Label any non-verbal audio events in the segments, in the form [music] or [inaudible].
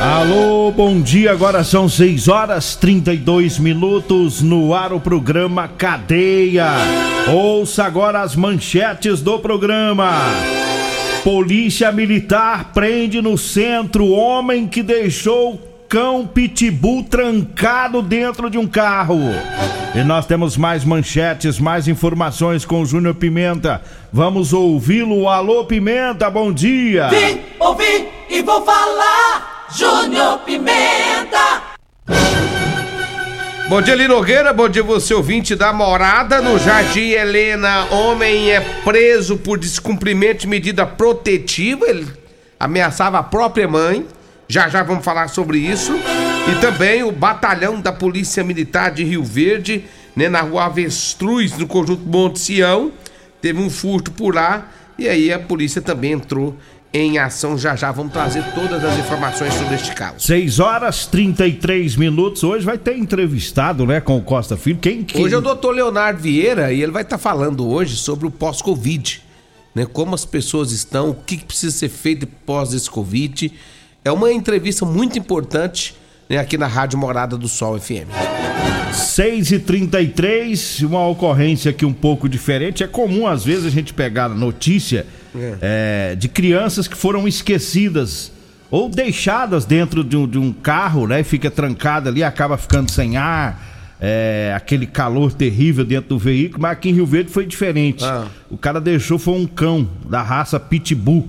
Alô, bom dia. Agora são 6 horas 32 minutos no ar o programa Cadeia. Ouça agora as manchetes do programa. Polícia Militar prende no centro homem que deixou cão pitbull trancado dentro de um carro. E nós temos mais manchetes, mais informações com o Júnior Pimenta. Vamos ouvi-lo. Alô, Pimenta, bom dia. Vim, ouvi e vou falar. Júnior Pimenta. Bom dia, Linogueira. Bom dia, você ouvinte da morada. No Jardim Helena, homem é preso por descumprimento de medida protetiva. Ele ameaçava a própria mãe. Já já vamos falar sobre isso. E também o batalhão da Polícia Militar de Rio Verde, né, na rua Avestruz, no conjunto Monte Sião. Teve um furto por lá. E aí a polícia também entrou em ação. Já já vamos trazer todas as informações sobre este caso. 6 horas 33 minutos. Hoje vai ter entrevistado, né, com o Costa Filho. Quem, quem... Hoje é o doutor Leonardo Vieira e ele vai estar falando hoje sobre o pós-Covid. Né, como as pessoas estão, o que precisa ser feito pós esse Covid. É uma entrevista muito importante aqui na Rádio Morada do Sol FM. 6 e 33 uma ocorrência aqui um pouco diferente. É comum, às vezes, a gente pegar notícia é. É, de crianças que foram esquecidas ou deixadas dentro de um, de um carro, né? Fica trancada ali, acaba ficando sem ar. É, aquele calor terrível dentro do veículo, mas aqui em Rio Verde foi diferente. Ah. O cara deixou foi um cão da raça Pitbull.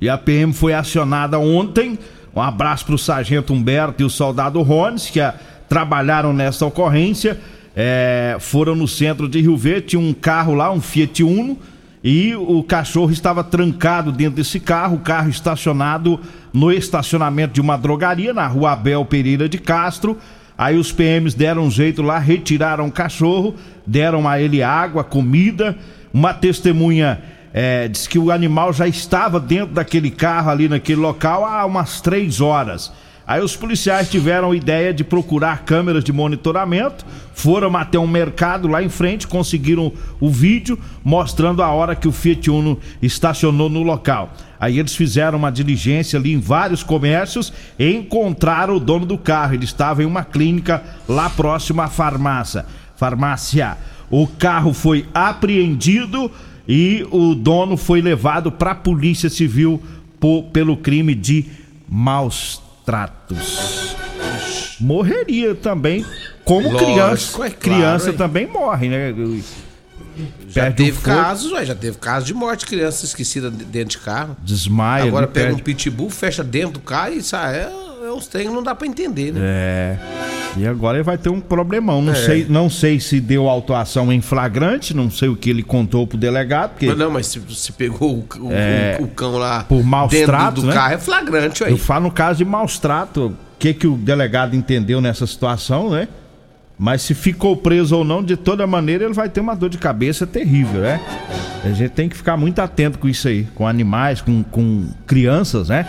E a PM foi acionada ontem. Um abraço para o sargento Humberto e o soldado Rones, que a, trabalharam nessa ocorrência. É, foram no centro de Rio Verde, tinha um carro lá, um Fiat Uno, e o cachorro estava trancado dentro desse carro, o carro estacionado no estacionamento de uma drogaria na rua Abel Pereira de Castro. Aí os PMs deram um jeito lá, retiraram o cachorro, deram a ele água, comida. Uma testemunha é, disse que o animal já estava dentro daquele carro ali naquele local há umas três horas. Aí os policiais tiveram a ideia de procurar câmeras de monitoramento, foram até um mercado lá em frente, conseguiram o vídeo mostrando a hora que o Fiat Uno estacionou no local. Aí eles fizeram uma diligência ali em vários comércios e encontraram o dono do carro. Ele estava em uma clínica lá próximo à farmácia. Farmácia. O carro foi apreendido e o dono foi levado para a Polícia Civil por, pelo crime de maus tratos. Morreria também, como Lógico, criança. é claro, criança hein? também morre, né? Já Perde teve casos, ué, já teve casos de morte de criança esquecida de- dentro de carro. Desmaia. Agora pega um perde- pitbull, fecha dentro do carro e isso é, é uns que não dá pra entender, né? É. E agora ele vai ter um problemão. Não, É. sei, não sei se deu autuação em flagrante, não sei o que ele contou pro delegado, porque Mas não, mas se, se pegou o, o- É, o cão lá por maus tratos, do né? carro, é flagrante aí. eu falo no caso de maus trato, o que, que o delegado entendeu nessa situação, né? Mas se ficou preso ou não, de toda maneira ele vai ter uma dor de cabeça terrível, né? A gente tem que ficar muito atento com isso aí, com animais, com, com crianças, né?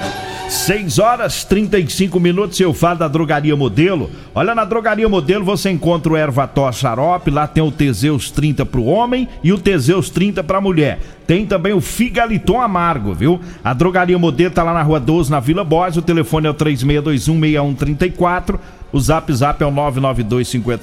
6 horas 35 minutos, eu falo da Drogaria Modelo. Olha, na Drogaria Modelo você encontra o Ervató Xarope, lá tem o Teseus 30 pro homem e o Teseus 30 pra mulher. Tem também o Figaliton Amargo, viu? A Drogaria Modelo tá lá na Rua 12, na Vila Borges, o telefone é o 36216134. O zap zap é o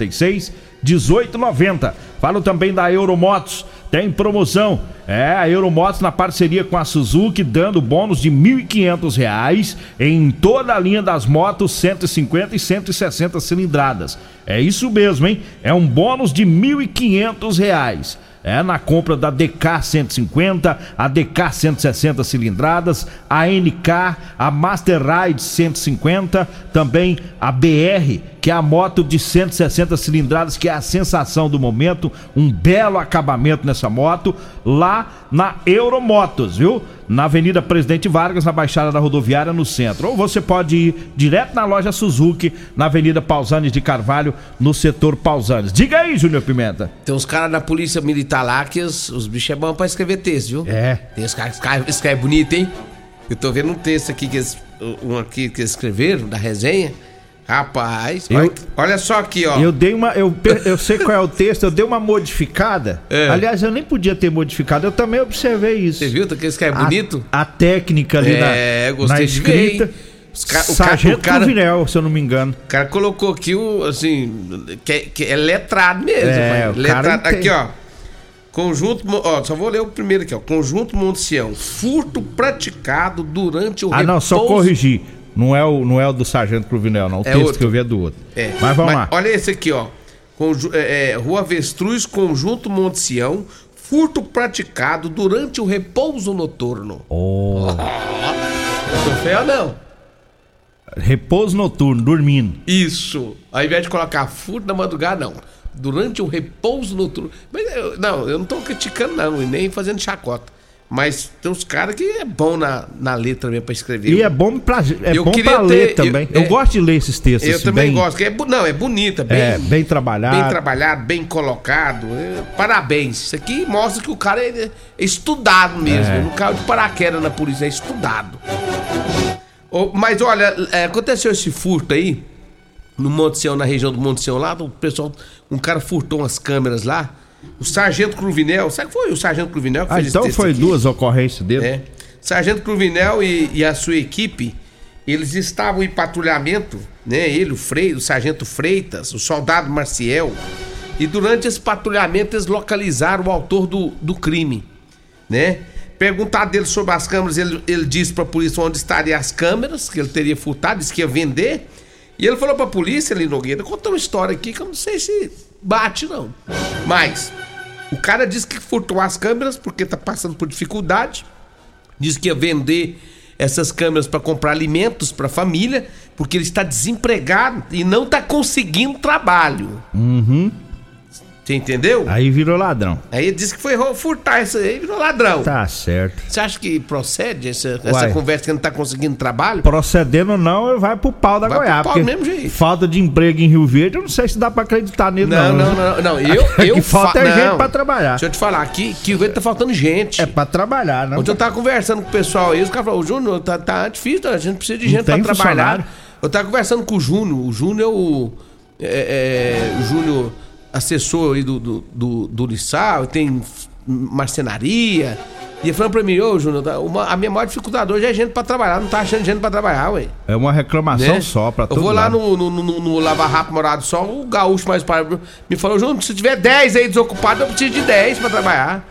99256 1890. Falo também da Euromotos. Tem promoção. É, a Euromotos na parceria com a Suzuki, dando bônus de R$ 1.500 em toda a linha das motos 150 e 160 cilindradas. É isso mesmo, hein? É um bônus de R$ 1.500 é na compra da DK 150, a DK 160 cilindradas, a NK, a Master Ride 150, também a BR, que é a moto de 160 cilindradas, que é a sensação do momento, um belo acabamento nessa moto, lá na Euromotos, viu? Na Avenida Presidente Vargas, na Baixada da Rodoviária, no centro. Ou você pode ir direto na loja Suzuki, na Avenida Pausanes de Carvalho, no setor Pausanes. Diga aí, Júnior Pimenta. Tem uns caras da polícia militar lá que os, os bichos é bom pra escrever texto, viu? É. Tem os caras que escrevem escreve bonito, hein? Eu tô vendo um texto aqui que eles, um aqui que eles escreveram, da resenha. Rapaz, Eu- olha, só aqui, ó. Eu dei uma. Eu, eu sei qual é o texto, eu dei uma modificada. [laughs] É. Aliás, eu nem podia ter modificado, eu também observei isso. Você viu? Que escreve A- bonito? A, técnica ali É, na, gostei na de ver, escrita. Os ca- o ca- Sargento o cara- Cruvinel, se eu não me engano. O cara colocou aqui o, assim, que, é- que é letrado mesmo. É, cara letrado. Aqui, ó. Conjunto, ó, só vou ler o primeiro aqui, ó. Conjunto Moncião. Furto praticado durante o Ah, não, só repouso- corrigir. Não é o, não é o do Sargento Cruvinel, não. O texto outro. que eu vi é do outro. É, Mas vamos lá. Olha esse aqui, ó. Conju- é, é, Rua Avestruz, Conjunto Monte Sião. Furto praticado durante o repouso noturno. Oh. Tô feio não? Repouso noturno, dormindo. Isso. Ao invés de colocar furto na madrugada, não. Durante o repouso noturno. Mas eu, não, eu não tô criticando, não, e nem fazendo chacota. Mas tem uns caras que é bom na, na letra mesmo pra escrever. E é bom pra, é Eu bom pra ler ter- também. eu- Eu, é- gosto de ler esses textos. Eu assim, também bem- gosto. É, não, é bonita, bem, É, bem trabalhado. bem trabalhado, bem colocado. É, parabéns. Isso aqui mostra que o cara é, estudado mesmo. É. Não caiu de paraquedas na polícia, é estudado. Ô, mas olha, é, aconteceu esse furto aí, no Monte Sião, na região do Monte Sião lá, o pessoal, um cara furtou umas câmeras lá. O Sargento Cruvinel, sabe que foi o Sargento Cruvinel que Ah, fez então foi aqui? duas ocorrências dele. É. Sargento Cruvinel e, e a sua equipe, eles estavam em patrulhamento, né? Ele, o Freire, o Sargento Freitas, o soldado Marciel. E durante esse patrulhamento eles localizaram o autor do, do crime, né? Perguntado dele sobre as câmeras, ele, ele disse pra polícia onde estariam as câmeras, que ele teria furtado, disse que ia vender. E ele falou pra polícia ali, Nogueira, contou uma história aqui que eu não sei se bate, não. Mas, o cara disse que furtou as câmeras porque tá passando por dificuldade. Diz que ia vender essas câmeras para comprar alimentos para a família, porque ele está desempregado e não está conseguindo trabalho. Você entendeu? Aí virou ladrão. Aí ele disse que foi furtar isso aí, virou ladrão. Tá certo. Você acha que procede essa, essa conversa que não tá conseguindo trabalho? Procedendo não, vai pro pau da Vai pro Goiás. pau porque do mesmo jeito. Falta de emprego em Rio Verde, eu não sei se dá pra acreditar nele, Não, não. não, não, não. Eu, Que eu falta fa- é gente não. pra trabalhar. Deixa eu te falar, aqui que o vento tá faltando gente. É pra trabalhar, não. Ontem eu tava conversando com o pessoal aí, os caras falaram, Júnior, tá, tá difícil, a gente precisa de gente pra tem trabalhar. Eu tava conversando com o Júnior, o Júnior é o. É, é, o Júnior, assessor aí do, do, do, do Lissau, tem marcenaria. E ele falando pra mim, ô Júnior, tá- a minha maior dificuldade hoje é gente pra trabalhar, não tá achando gente pra trabalhar, ué. É uma reclamação Né? só pra Eu todo vou lá no, no, no, no Lava Rápido Morado Sol, o gaúcho mais para me falou, Júnior, se tiver 10 aí desocupados, eu preciso de 10 pra trabalhar.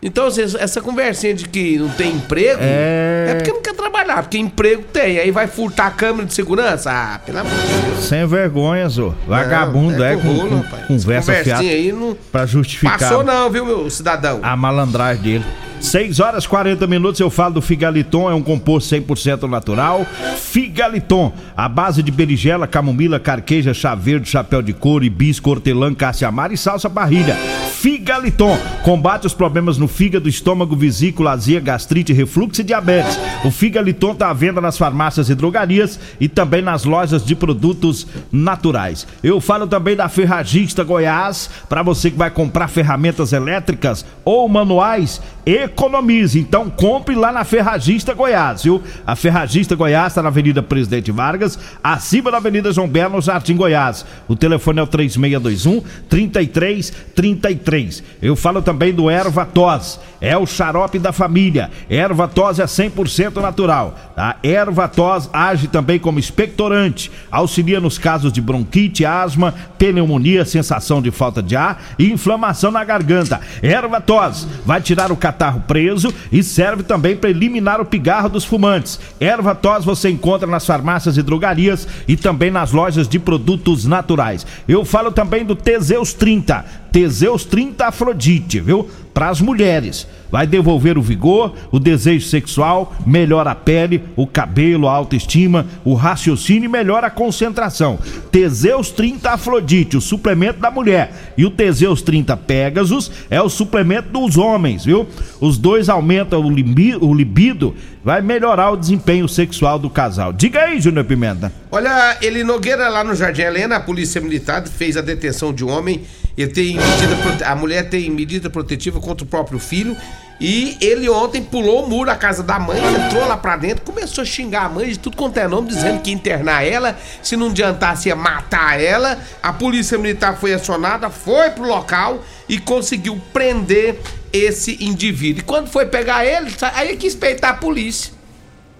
Então, assim, essa conversinha de que não tem emprego É. é porque não quer trabalhar, porque emprego tem. Aí vai furtar a câmera de segurança? Ah, pelo amor de Deus. Sem vergonha, Zô. Vagabundo, Não, é, com, rolo, com conversa fiada aí não pra justificar passou não, viu, meu cidadão? a malandragem dele. 6 horas 40 minutos eu falo do Figaliton, é um composto 100% natural. Figaliton, a base de berigela, camomila, carqueja, chá verde, chapéu de couro, hibisco, hortelã, caça-amara e salsa parrilha. Figaliton combate os problemas no fígado, estômago, vesícula, azia, gastrite, refluxo e diabetes. O Figaliton está à venda nas farmácias e drogarias e também nas lojas de produtos naturais. Eu falo também da Ferragista Goiás, para você que vai comprar ferramentas elétricas ou manuais, economize. Então compre lá na Ferragista Goiás, viu? A Ferragista Goiás está na Avenida Presidente Vargas, acima da Avenida João Belo, no Jardim Goiás. O telefone é o 3621 3333. Eu falo também do Erva Tos. É o xarope da família. Erva Tos é 100% natural. A erva tos age também como expectorante, auxilia nos casos de bronquite, asma, pneumonia, sensação de falta de ar e inflamação na garganta. Erva tos vai tirar o catarro preso e serve também para eliminar o pigarro dos fumantes. Erva tos você encontra nas farmácias e drogarias e também nas lojas de produtos naturais. Eu falo também do Teseus 30. Teseus 30 Afrodite, viu? Para as mulheres. Vai devolver o vigor, o desejo sexual, melhora a pele, o cabelo, a autoestima, o raciocínio e melhora a concentração. Teseus 30 Afrodite, o suplemento da mulher. E o Teseus 30 Pegasus é o suplemento dos homens, viu? Os dois aumentam o libido, o libido vai melhorar o desempenho sexual do casal. Diga aí, Júnior Pimenta. Olha, ele Nogueira lá no Jardim Helena, a polícia militar fez a detenção de um homem. Ele tem medida, a mulher tem medida protetiva contra o próprio filho e ele ontem pulou o muro da casa da mãe, entrou lá pra dentro, começou a xingar a mãe de tudo quanto é nome, dizendo que ia internar ela, se não adiantasse ia matar ela. A polícia militar foi acionada, foi pro local e conseguiu prender esse indivíduo. E quando foi pegar ele, aí quis peitar a polícia.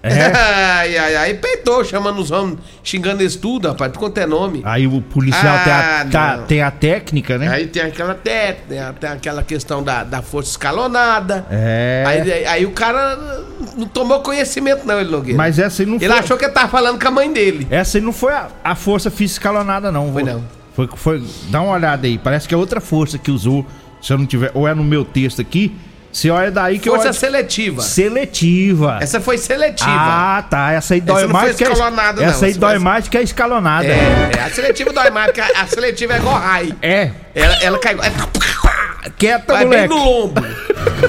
É? [laughs] ai, ai, ai, peitou, chamando os homens, xingando eles tudo, rapaz, tu quanto é nome. Aí o policial ah, tem, a, tá, tem, a, técnica, né? Aí tem aquela técnica, tem aquela questão da, da força escalonada. É. Aí, aí, o cara não tomou conhecimento, não, ele Nogueira. Mas essa aí não foi. Ele achou que ele tava falando com a mãe dele. Essa aí não foi a, a força física escalonada, não. Foi não. Foi, foi, dá uma olhada aí, parece que é outra força que usou. Se eu não tiver, ou é no meu texto aqui, se olha daí que Força eu... seletiva. Seletiva. Essa foi seletiva. Ah, tá. Essa aí dói Essa mais que a escalonada, Essa não. aí dói mais que a escalonada. É, é, a seletiva dói mais, porque a, a seletiva é igual raio. É. Ela, ela cai. Quieta, Vai moleque. bem no lombo.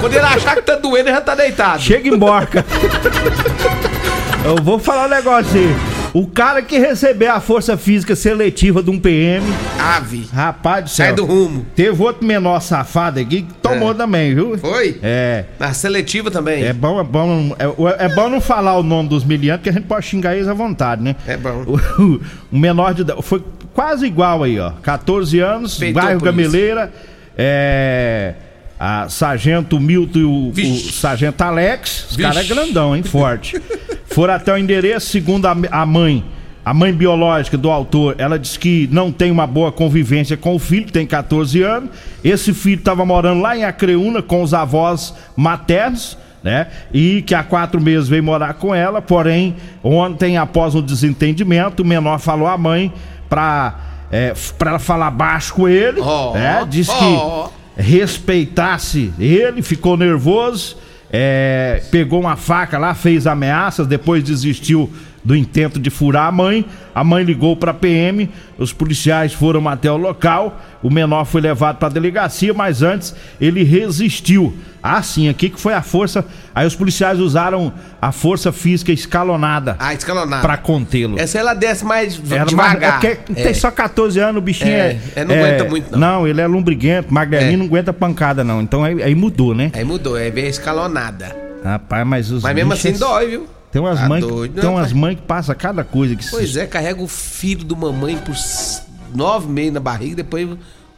Quando ele achar que tá doendo, ele já tá deitado. Chega emborca. [laughs] eu vou falar um negócio aí. O cara que receber a força física seletiva de um PM. Ave. Rapaz do céu. Sai do rumo. Teve outro menor safado aqui que tomou é. também, viu? Foi? É. Na seletiva também. É bom, é bom. É, é bom não falar o nome dos miliantes, que a gente pode xingar eles à vontade, né? É bom. O, o menor de. Foi quase igual aí, ó. 14 anos, Feitou bairro Gameleira. É. A Sargento Milton e o, o Sargento Alex. Os caras é grandão, hein? Forte. [laughs] Foram até o endereço, segundo a, a mãe. A mãe biológica do autor, ela disse que não tem uma boa convivência com o filho, tem 14 anos. Esse filho estava morando lá em Acreúna com os avós maternos, né? E que há quatro meses veio morar com ela. Porém, ontem, após um desentendimento, o menor falou à mãe para é, para ela falar baixo com ele, oh, né? Diz que oh respeitasse ele, ficou nervoso, é, pegou uma faca lá, fez ameaças, depois desistiu do intento de furar a mãe. A mãe ligou para a PM, os policiais foram até o local. O menor foi levado para a delegacia, mas antes ele resistiu. Ah, sim, aqui que foi a força. Aí os policiais usaram a força física escalonada. Ah, escalonada. Pra contê-lo. Essa ela desce mais Era devagar. Mais, é é. Tem só 14 anos, o bichinho é. é não aguenta muito, não. Não, ele é lumbriguento, magrelinho, é. não aguenta pancada, não. Então aí, aí, mudou, né? Aí mudou, é bem escalonada. Rapaz, mas os. Mas mesmo assim dói, viu? Tem umas tá mães tem umas mães que passam cada coisa que Pois se... é, carrega o filho do mamãe por nove meses na barriga, depois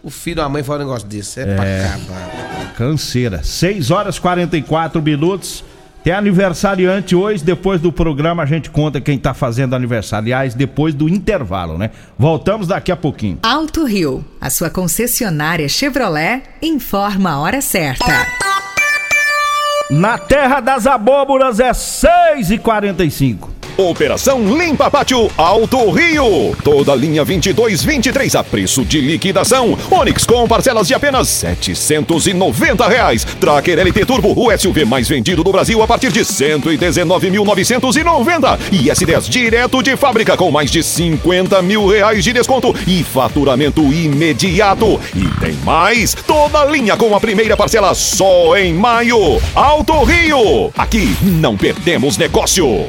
o filho da mãe faz um negócio desse. É, é pra acabar. Canseira. 6 horas 44 minutos. Tem aniversariante hoje, depois do programa a gente conta quem tá fazendo aniversário. Aliás, depois do intervalo, né? Voltamos daqui a pouquinho. Alto Rio, a sua concessionária Chevrolet, informa a hora certa. Na terra das abóboras é 6 e 45 Operação Limpa Pátio Alto Rio. Toda linha 22 23 a preço de liquidação. Onix com parcelas de apenas 790 reais. Tracker LT Turbo, o SUV mais vendido do Brasil a partir de 119.990. E S10 direto de fábrica com mais de 50 mil reais de desconto e faturamento imediato. E tem mais, toda linha com a primeira parcela só em maio. Alto Rio. Aqui não perdemos negócio.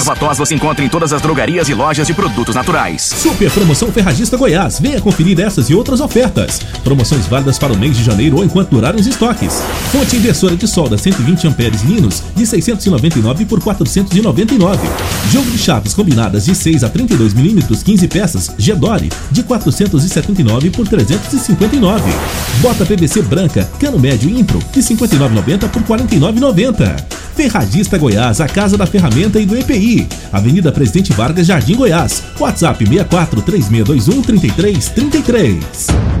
Erva tos você encontra em todas as drogarias e lojas de produtos naturais. Super Promoção Ferragista Goiás. Venha conferir essas e outras ofertas. Promoções válidas para o mês de janeiro ou enquanto durarem os estoques. Fonte inversora de solda 120 amperes Linus de 699 por 499. Jogo de chaves combinadas de 6 a 32 milímetros 15 peças Gedore de 479 por 359. Bota PVC branca cano médio Impro de 59,90 por 49,90. Ferragista Goiás, a casa da ferramenta e do EPI. Avenida Presidente Vargas, Jardim Goiás. WhatsApp 64 3621 3333.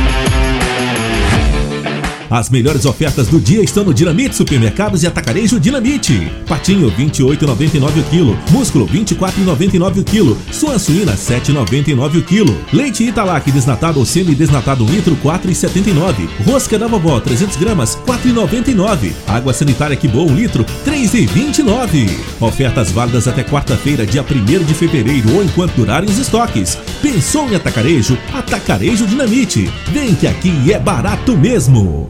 As melhores ofertas do dia estão no Dinamite Supermercados e Atacarejo Dinamite. Patinho 28,99 o quilo, músculo 24,99 o quilo, sua suína 7,99 o quilo, leite Italac desnatado ou semi-desnatado 1 litro 4,79, rosca da vovó 300 gramas 4,99, água sanitária que boa 1 litro 3,29. Ofertas válidas até quarta-feira, dia 1 de fevereiro ou enquanto durarem os estoques. Pensou em Atacarejo? Atacarejo Dinamite. Vem que aqui é barato mesmo.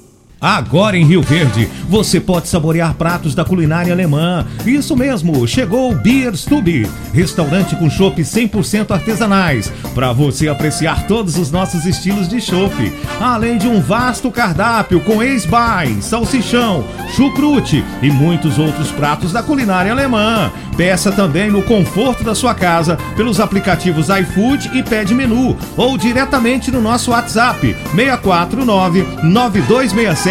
Agora em Rio Verde, você pode saborear pratos da culinária alemã. Isso mesmo, chegou o Bierstube, restaurante com chopp 100% artesanais, para você apreciar todos os nossos estilos de chopp, além de um vasto cardápio com ex-bai, salsichão, chucrute e muitos outros pratos da culinária alemã. Peça também no conforto da sua casa pelos aplicativos iFood e Pede Menu ou diretamente no nosso WhatsApp 649 9267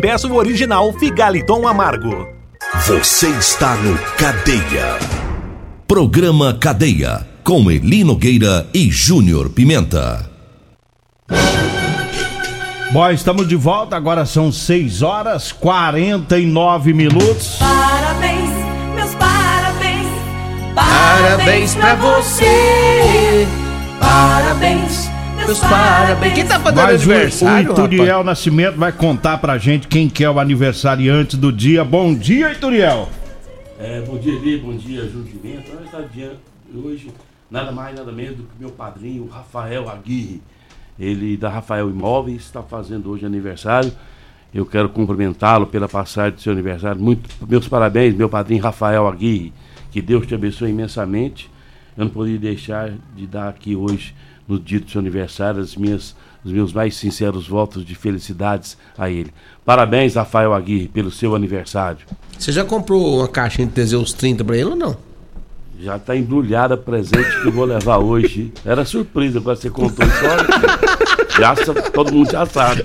peça o original Figaliton Amargo. Você está no Cadeia. Programa Cadeia, com Eli Nogueira e Júnior Pimenta. Bom, estamos de volta, agora são 6 horas 49 minutos. Parabéns, meus parabéns. Parabéns pra você. Parabéns, meus parabéns. Quem tá fazendo Mas o, aniversário, o Ituriel Nascimento vai contar pra gente quem que é o aniversariante do dia. Bom dia, Ituriel. É, bom dia, Eli, bom dia, está diante hoje nada mais, nada menos do que meu padrinho, Rafael Aguirre. Ele, da Rafael Imóveis, está fazendo hoje aniversário. Eu quero cumprimentá-lo pela passagem do seu aniversário. Muito, meus parabéns, meu padrinho Rafael Aguirre. Que Deus te abençoe imensamente. Eu não poderia deixar de dar aqui hoje, no dia do seu aniversário, as minhas, os meus mais sinceros votos de felicidades a ele. Parabéns, Rafael Aguirre, pelo seu aniversário. Você já comprou uma caixinha de Teseus 30 pra ele ou não? Já está embrulhada presente que eu vou levar hoje. Era surpresa quando você contou isso. olha. Já, todo mundo já sabe.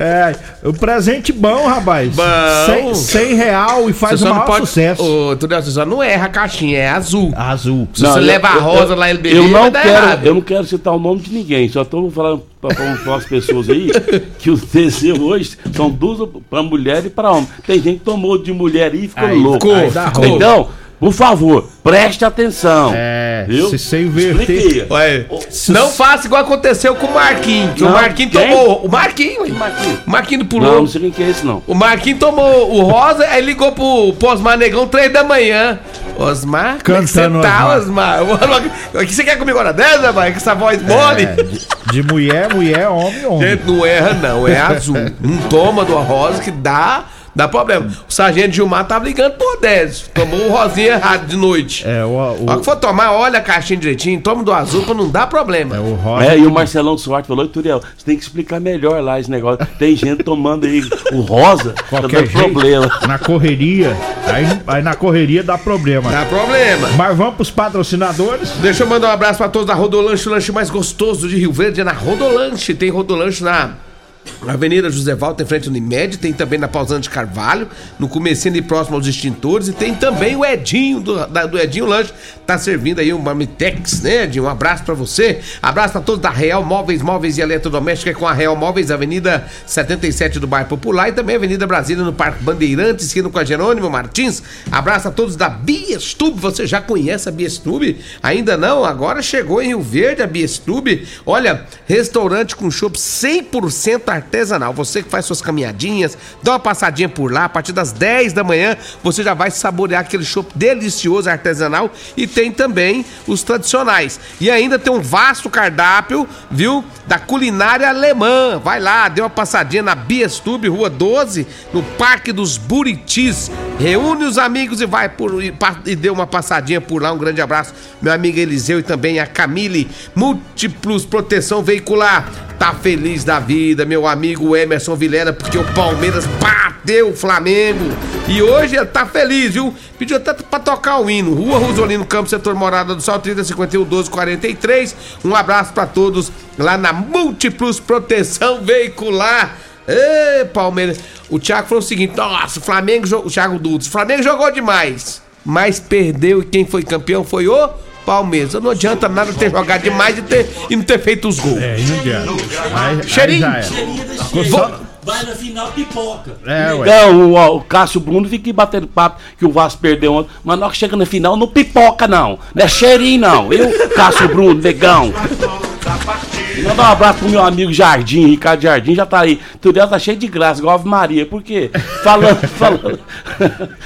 É, o presente bom, rapaz. Bom. 100, 100 real e faz Você o só maior não pode- sucesso. Ô, Tudel, você só não erra a caixinha, é azul. Azul. Se você levar a rosa lá, ele beleza, eu não quero, errado. Eu não quero citar o nome de ninguém, só estou falando para as pessoas aí que os Teseu hoje são duas para mulher e para homem. Tem gente que tomou de mulher aí e ficou Aí, louco. ficou, aí roubo. então, por favor, preste atenção. É, viu? se você inverter-. Ué, não faça igual aconteceu com o Marquinhos. que o Não, Marquinhos quem? tomou. O Marquinhos, ué. O Marquinhos pulou. Não, não sei quem que é esse não. O Marquinhos tomou o rosa, aí ligou pro, pro Osmar Negão 3 da manhã. Osmar, como é Cantando tá, Osmar? [laughs] O que você quer comigo agora 10, rapaz? Com essa voz mole? É, de, de mulher, mulher, homem, homem. Gente, não erra não, é azul. Não toma do rosa que dá, dá problema. O sargento Gilmar tava ligando por 10. Tomou o rosinha errado de noite. É, o, o, que for tomar, olha a caixinha direitinho, toma do azul pra não dar problema. É, o rosa. É, e o Marcelão Duarte falou, Turiel, você tem que explicar melhor lá esse negócio. Tem gente tomando aí o rosa, [laughs] Qualquer dando jeito, problema. na correria, aí, aí na correria dá problema. Dá problema. Mas vamos pros patrocinadores. Deixa eu mandar um abraço pra todos da Rodolanche, o lanche mais gostoso de Rio Verde é na Rodolanche. Tem Rodolanche na Avenida José Valter, em frente ao Unimed, tem também na de Carvalho, no comecinho e próximo aos extintores, e tem também o Edinho, do, da- do Edinho Lanche, tá servindo aí um Marmitex, né, Edinho? Um abraço pra você, abraço pra todos da Real Móveis, Móveis e Eletrodoméstica, com a Real Móveis, Avenida 77 do Bairro Popular, e também Avenida Brasília, no Parque Bandeirantes, esquina com a Jerônimo Martins, abraço a todos da Biestube, você já conhece a Biestube? Ainda não? Agora chegou em Rio Verde a Biestube, olha, restaurante com chopp 100% artesanal. Você que faz suas caminhadinhas, dá uma passadinha por lá, a partir das 10 da manhã, você já vai saborear aquele chopp delicioso artesanal e tem também os tradicionais. E ainda tem um vasto cardápio, viu? Da culinária alemã. Vai lá, dê uma passadinha na Biestube, Rua 12, no Parque dos Buritis. Reúne os amigos e vai por e, e dê uma passadinha por lá. Um grande abraço, meu amigo Eliseu e também a Camille Múltiplos Proteção Veicular. Tá feliz da vida, meu amigo Emerson Vilera, porque o Palmeiras bateu o Flamengo. E hoje ele tá feliz, viu? Pediu até pra tocar o hino. Rua Rosolino Campos, setor Morada do Sol, 3051 1243. Um abraço pra todos lá na Múltiplos Proteção Veicular. Ê, Palmeiras. O Thiago falou o seguinte: nossa, o Flamengo jogou. O Thiago Dudes, o Flamengo jogou demais. Mas perdeu e quem foi campeão foi o Palmeiras. Não adianta nada ter jogado demais e, ter, e não ter feito os gols. É, não adianta. Cheirinho. Vai na final pipoca. É, ué. Então, o, o Cássio Bruno fica batendo papo que o Vasco perdeu ontem. Mas na hora que chega na final, não pipoca, não. Não é cheirinho, não. Eu, Cássio Bruno, negão. Manda um abraço pro meu amigo Jardim, Ricardo Jardim, já tá aí. Tudo tá cheio de graça, igual Ave Maria. Por quê? Falando, [laughs] falando.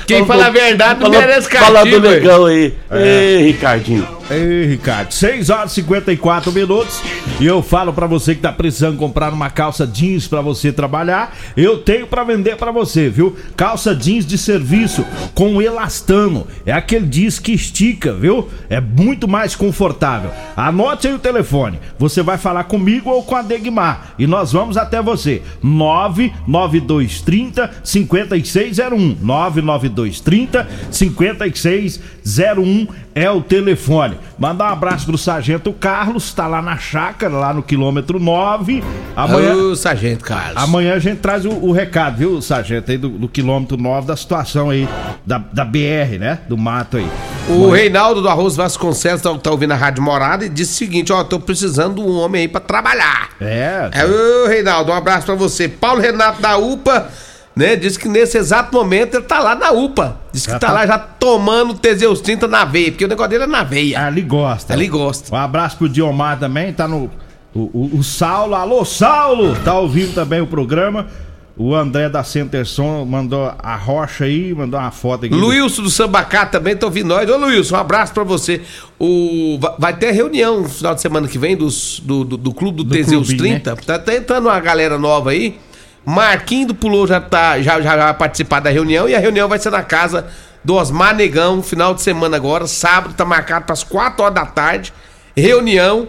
Quem fala a verdade não falando, merece Falando castigo, do negão aí. É. Ei, Ricardinho. Ei, Ricardo, 6 horas e 54 minutos e eu falo pra você que tá precisando comprar uma calça jeans pra você trabalhar, eu tenho pra vender pra você, viu? Calça jeans de serviço com elastano, é aquele jeans que estica, viu? É muito mais confortável. Anote aí o telefone, você vai falar comigo ou com a Degmar e nós vamos até você. 99230 5601 99230 5601 é o telefone. Mandar um abraço pro Sargento Carlos, tá lá na chácara, lá no quilômetro 9. Amanhã, Ô, Sargento Carlos. amanhã a gente traz o, o recado, viu, Sargento, aí do, do quilômetro 9, da situação aí, da, da BR, né? Do mato aí. O Reinaldo do Arroz Vasconcelos tá, tá ouvindo a Rádio Morada e disse o seguinte: ó, tô precisando de um homem aí pra trabalhar. É. É, ô, Reinaldo, um abraço pra você. Paulo Renato da UPA, né? Disse que nesse exato momento ele tá lá na UPA. Diz que Já tá, tá. lá já tomando Teseus 30 na veia, porque o negócio dele é na veia. Ali gosta. Ali gosta. Um abraço pro Diomar também, tá no. O, o, o Saulo, alô Saulo, tá ouvindo também o programa. O André da Centerson mandou a rocha aí, mandou uma foto aqui. do- Luilson do Sambacá também tá ouvindo nós. Ô Luilson, um abraço pra você. O, va- vai ter reunião no final de semana que vem dos, do, do, do Clube do, Do Teseus clubinho, 30. Tá, tá entrando uma galera nova aí. Marquinho do Pulou já, tá, já, já vai participar da reunião e a reunião vai ser na casa do Osmar Negão, final de semana agora, sábado, tá marcado para as 4 horas da tarde. Reunião.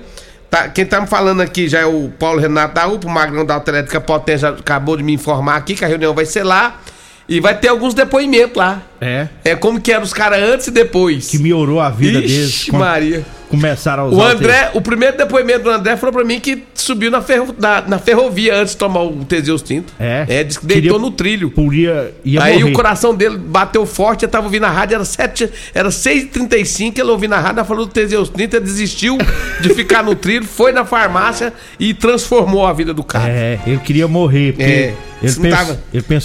Tá, quem tá me falando aqui já é o Paulo Renato da UPA, o Magrão da Autoelétrica Potência acabou de me informar aqui que a reunião vai ser lá. E vai ter alguns depoimentos lá. É. É como que eram os caras antes e depois. Que melhorou a vida Ixi, deles. Maria. Começaram a usar O André, o primeiro depoimento do André falou pra mim que subiu na, ferro- na- na ferrovia antes de tomar o Teseus Tinto. É. É, disse que deitou Queria- no trilho. Podia, ia Aí morrer. o coração dele bateu forte, eu tava ouvindo a rádio, era, 7, era 6h35, ele ouviu na rádio, ela falou do Teseus 30, desistiu de ficar no trilho, foi na farmácia e transformou a vida do cara. É, ele queria morrer. Porque É, ele, pens- tava- ele pensou